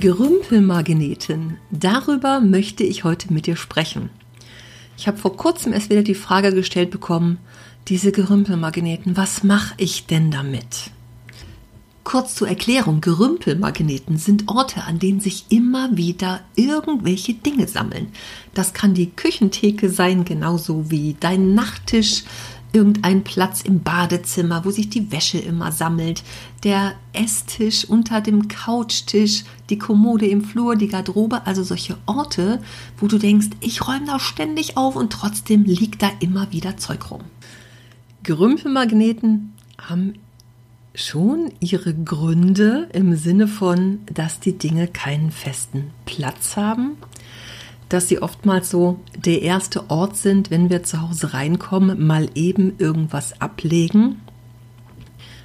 Gerümpelmagneten. Darüber möchte ich heute mit dir sprechen. Ich habe vor kurzem erst wieder die Frage gestellt bekommen, diese Gerümpelmagneten, was mache ich denn damit? Kurz zur Erklärung, Gerümpelmagneten sind Orte, an denen sich immer wieder irgendwelche Dinge sammeln. Das kann die Küchentheke sein, genauso wie dein Nachttisch, irgendein Platz im Badezimmer, wo sich die Wäsche immer sammelt, der Esstisch unter dem Couchtisch, die Kommode im Flur, die Garderobe, also solche Orte, wo du denkst, ich räume da ständig auf und trotzdem liegt da immer wieder Zeug rum. Gerümpelmagneten haben schon ihre Gründe im Sinne von, dass die Dinge keinen festen Platz haben, dass sie oftmals so der erste Ort sind, wenn wir zu Hause reinkommen, mal eben irgendwas ablegen.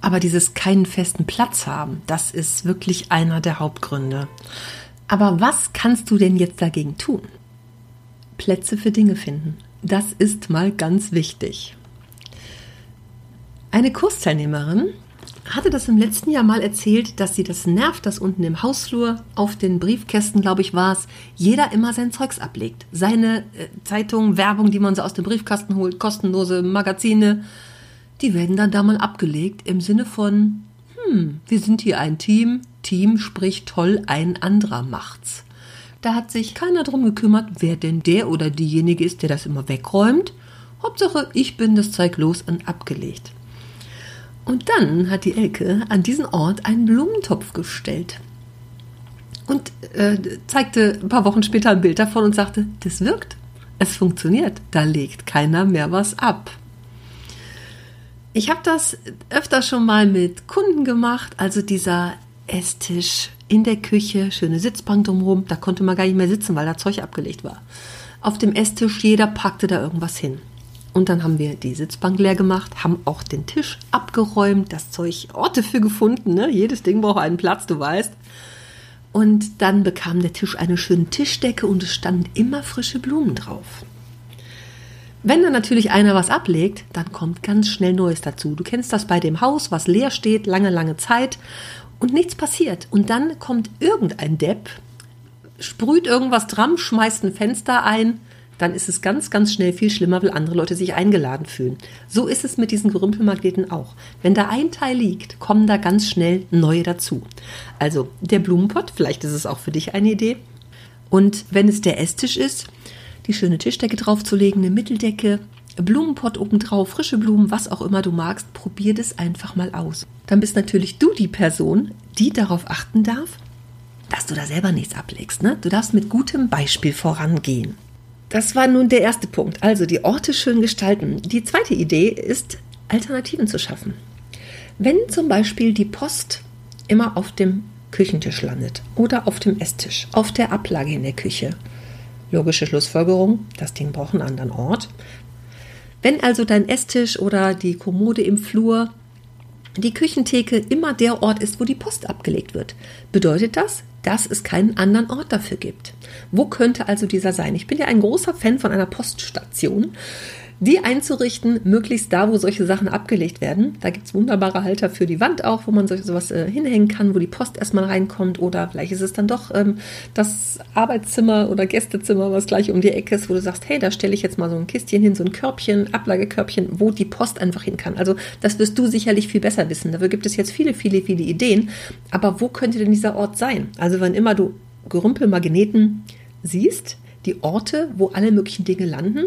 Aber dieses keinen festen Platz haben, das ist wirklich einer der Hauptgründe. Aber was kannst du denn jetzt dagegen tun? Plätze für Dinge finden. Das ist mal ganz wichtig. Eine Kursteilnehmerin hatte das im letzten Jahr mal erzählt, dass sie das nervt, dass unten im Hausflur auf den Briefkästen, glaube ich, war es, jeder immer sein Zeugs ablegt. Seine äh, Zeitungen, Werbung, die man so aus dem Briefkasten holt, kostenlose Magazine, die werden dann da mal abgelegt im Sinne von, hm, wir sind hier ein Team, Team spricht toll, ein anderer macht's. Da hat sich keiner drum gekümmert, wer denn der oder diejenige ist, der das immer wegräumt. Hauptsache, ich bin das Zeug los und abgelegt. Und dann hat die Elke an diesen Ort einen Blumentopf gestellt und äh, zeigte ein paar Wochen später ein Bild davon und sagte, das wirkt, es funktioniert, da legt keiner mehr was ab. Ich habe das öfter schon mal mit Kunden gemacht, also dieser Esstisch in der Küche, schöne Sitzbank drumherum, da konnte man gar nicht mehr sitzen, weil da Zeug abgelegt war. Auf dem Esstisch, jeder packte da irgendwas hin. Und dann haben wir die Sitzbank leer gemacht, haben auch den Tisch abgeräumt, das Zeug Orte für gefunden. Ne? Jedes Ding braucht einen Platz, du weißt. Und dann bekam der Tisch eine schöne Tischdecke und es standen immer frische Blumen drauf. Wenn dann natürlich einer was ablegt, dann kommt ganz schnell Neues dazu. Du kennst das bei dem Haus, was leer steht, lange, lange Zeit und nichts passiert. Und dann kommt irgendein Depp, sprüht irgendwas dran, schmeißt ein Fenster ein dann ist es ganz, ganz schnell viel schlimmer, weil andere Leute sich eingeladen fühlen. So ist es mit diesen Gerümpelmagneten auch. Wenn da ein Teil liegt, kommen da ganz schnell neue dazu. Also der Blumenpott, vielleicht ist es auch für dich eine Idee. Und wenn es der Esstisch ist, die schöne Tischdecke draufzulegen, eine Mitteldecke, Blumenpott obendrauf, frische Blumen, was auch immer du magst, probier das einfach mal aus. Dann bist natürlich du die Person, die darauf achten darf, dass du da selber nichts ablegst. Ne? Du darfst mit gutem Beispiel vorangehen. Das war nun der erste Punkt. Also die Orte schön gestalten. Die zweite Idee ist, Alternativen zu schaffen. Wenn zum Beispiel die Post immer auf dem Küchentisch landet oder auf dem Esstisch, auf der Ablage in der Küche. Logische Schlussfolgerung, das Ding braucht einen anderen Ort. Wenn also dein Esstisch oder die Kommode im Flur, die Küchentheke immer der Ort ist, wo die Post abgelegt wird, bedeutet das, dass es keinen anderen Ort dafür gibt. Wo könnte also dieser sein? Ich bin ja ein großer Fan von einer Poststation die einzurichten, möglichst da, wo solche Sachen abgelegt werden. Da gibt es wunderbare Halter für die Wand auch, wo man solche, sowas äh, hinhängen kann, wo die Post erstmal reinkommt. Oder vielleicht ist es dann doch ähm, das Arbeitszimmer oder Gästezimmer, was gleich um die Ecke ist, wo du sagst, hey, da stelle ich jetzt mal so ein Kistchen hin, so ein Körbchen, Ablagekörbchen, wo die Post einfach hin kann. Also das wirst du sicherlich viel besser wissen. Dafür gibt es jetzt viele, viele, viele Ideen. Aber wo könnte denn dieser Ort sein? Also wann immer du Gerümpelmagneten siehst, die Orte, wo alle möglichen Dinge landen,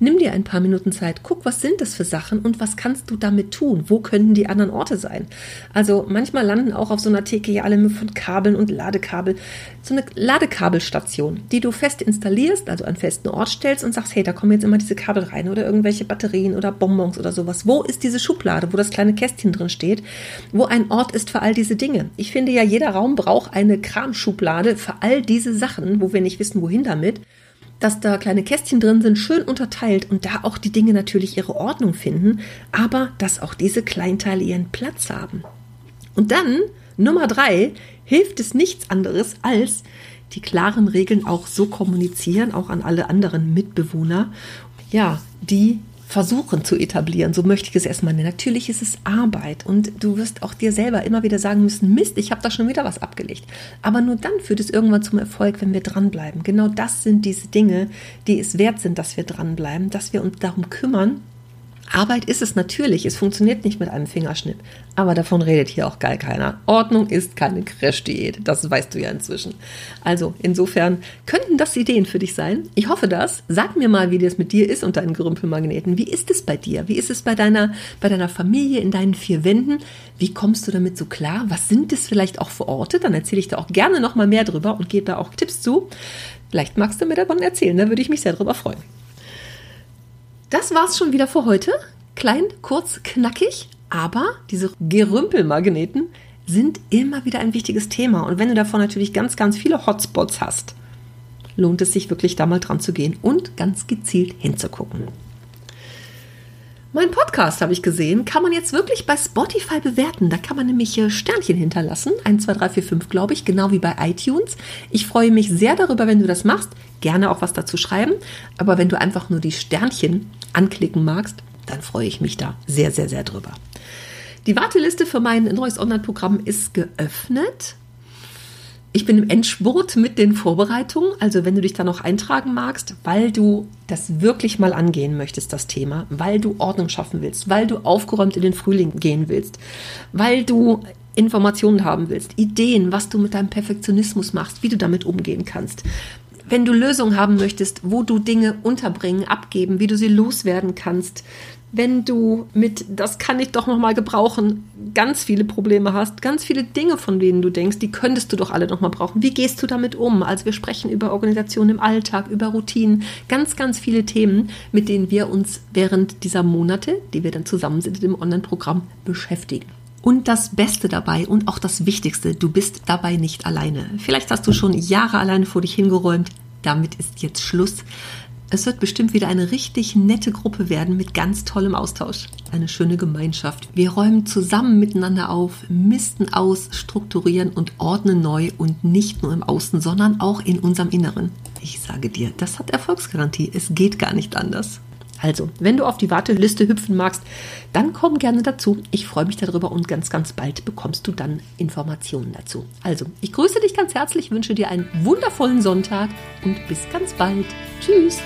Nimm dir ein paar Minuten Zeit, guck, was sind das für Sachen und was kannst du damit tun? Wo können die anderen Orte sein? Also manchmal landen auch auf so einer Theke ja alle von Kabeln und Ladekabel. So eine Ladekabelstation, die du fest installierst, also an festen Ort stellst und sagst, hey, da kommen jetzt immer diese Kabel rein oder irgendwelche Batterien oder Bonbons oder sowas. Wo ist diese Schublade, wo das kleine Kästchen drin steht, wo ein Ort ist für all diese Dinge? Ich finde ja, jeder Raum braucht eine Kramschublade für all diese Sachen, wo wir nicht wissen, wohin damit dass da kleine Kästchen drin sind, schön unterteilt und da auch die Dinge natürlich ihre Ordnung finden, aber dass auch diese Kleinteile ihren Platz haben. Und dann, Nummer drei, hilft es nichts anderes als die klaren Regeln auch so kommunizieren, auch an alle anderen Mitbewohner, ja, die versuchen zu etablieren. So möchte ich es erstmal nennen. Natürlich ist es Arbeit und du wirst auch dir selber immer wieder sagen müssen, Mist, ich habe da schon wieder was abgelegt. Aber nur dann führt es irgendwann zum Erfolg, wenn wir dranbleiben. Genau das sind diese Dinge, die es wert sind, dass wir dranbleiben, dass wir uns darum kümmern, Arbeit ist es natürlich, es funktioniert nicht mit einem Fingerschnipp. Aber davon redet hier auch geil keiner. Ordnung ist keine Crash-Diät, das weißt du ja inzwischen. Also insofern könnten das Ideen für dich sein. Ich hoffe das. Sag mir mal, wie das mit dir ist und deinen Gerümpelmagneten. Wie ist es bei dir? Wie ist es bei deiner, bei deiner Familie, in deinen vier Wänden? Wie kommst du damit so klar? Was sind es vielleicht auch für Orte? Dann erzähle ich da auch gerne nochmal mehr drüber und gebe da auch Tipps zu. Vielleicht magst du mir davon erzählen, da würde ich mich sehr drüber freuen. Das war's schon wieder für heute. Klein, kurz, knackig, aber diese Gerümpelmagneten sind immer wieder ein wichtiges Thema. Und wenn du davon natürlich ganz, ganz viele Hotspots hast, lohnt es sich wirklich da mal dran zu gehen und ganz gezielt hinzugucken. Mein Podcast habe ich gesehen, kann man jetzt wirklich bei Spotify bewerten. Da kann man nämlich Sternchen hinterlassen. 1, 2, 3, 4, 5, glaube ich, genau wie bei iTunes. Ich freue mich sehr darüber, wenn du das machst. Gerne auch was dazu schreiben. Aber wenn du einfach nur die Sternchen anklicken magst, dann freue ich mich da sehr, sehr, sehr drüber. Die Warteliste für mein neues Online-Programm ist geöffnet. Ich bin im Endspurt mit den Vorbereitungen. Also wenn du dich da noch eintragen magst, weil du das wirklich mal angehen möchtest, das Thema, weil du Ordnung schaffen willst, weil du aufgeräumt in den Frühling gehen willst, weil du Informationen haben willst, Ideen, was du mit deinem Perfektionismus machst, wie du damit umgehen kannst, wenn du Lösungen haben möchtest, wo du Dinge unterbringen, abgeben, wie du sie loswerden kannst, wenn du mit das kann ich doch noch mal gebrauchen, ganz viele Probleme hast, ganz viele Dinge, von denen du denkst, die könntest du doch alle noch mal brauchen. Wie gehst du damit um? Also wir sprechen über Organisation im Alltag, über Routinen, ganz ganz viele Themen, mit denen wir uns während dieser Monate, die wir dann zusammen sind im Online-Programm beschäftigen. Und das Beste dabei und auch das Wichtigste, du bist dabei nicht alleine. Vielleicht hast du schon Jahre alleine vor dich hingeräumt. Damit ist jetzt Schluss. Es wird bestimmt wieder eine richtig nette Gruppe werden mit ganz tollem Austausch. Eine schöne Gemeinschaft. Wir räumen zusammen miteinander auf, misten aus, strukturieren und ordnen neu und nicht nur im Außen, sondern auch in unserem Inneren. Ich sage dir, das hat Erfolgsgarantie. Es geht gar nicht anders. Also, wenn du auf die Warteliste hüpfen magst, dann komm gerne dazu. Ich freue mich darüber und ganz, ganz bald bekommst du dann Informationen dazu. Also, ich grüße dich ganz herzlich, wünsche dir einen wundervollen Sonntag und bis ganz bald. Tschüss.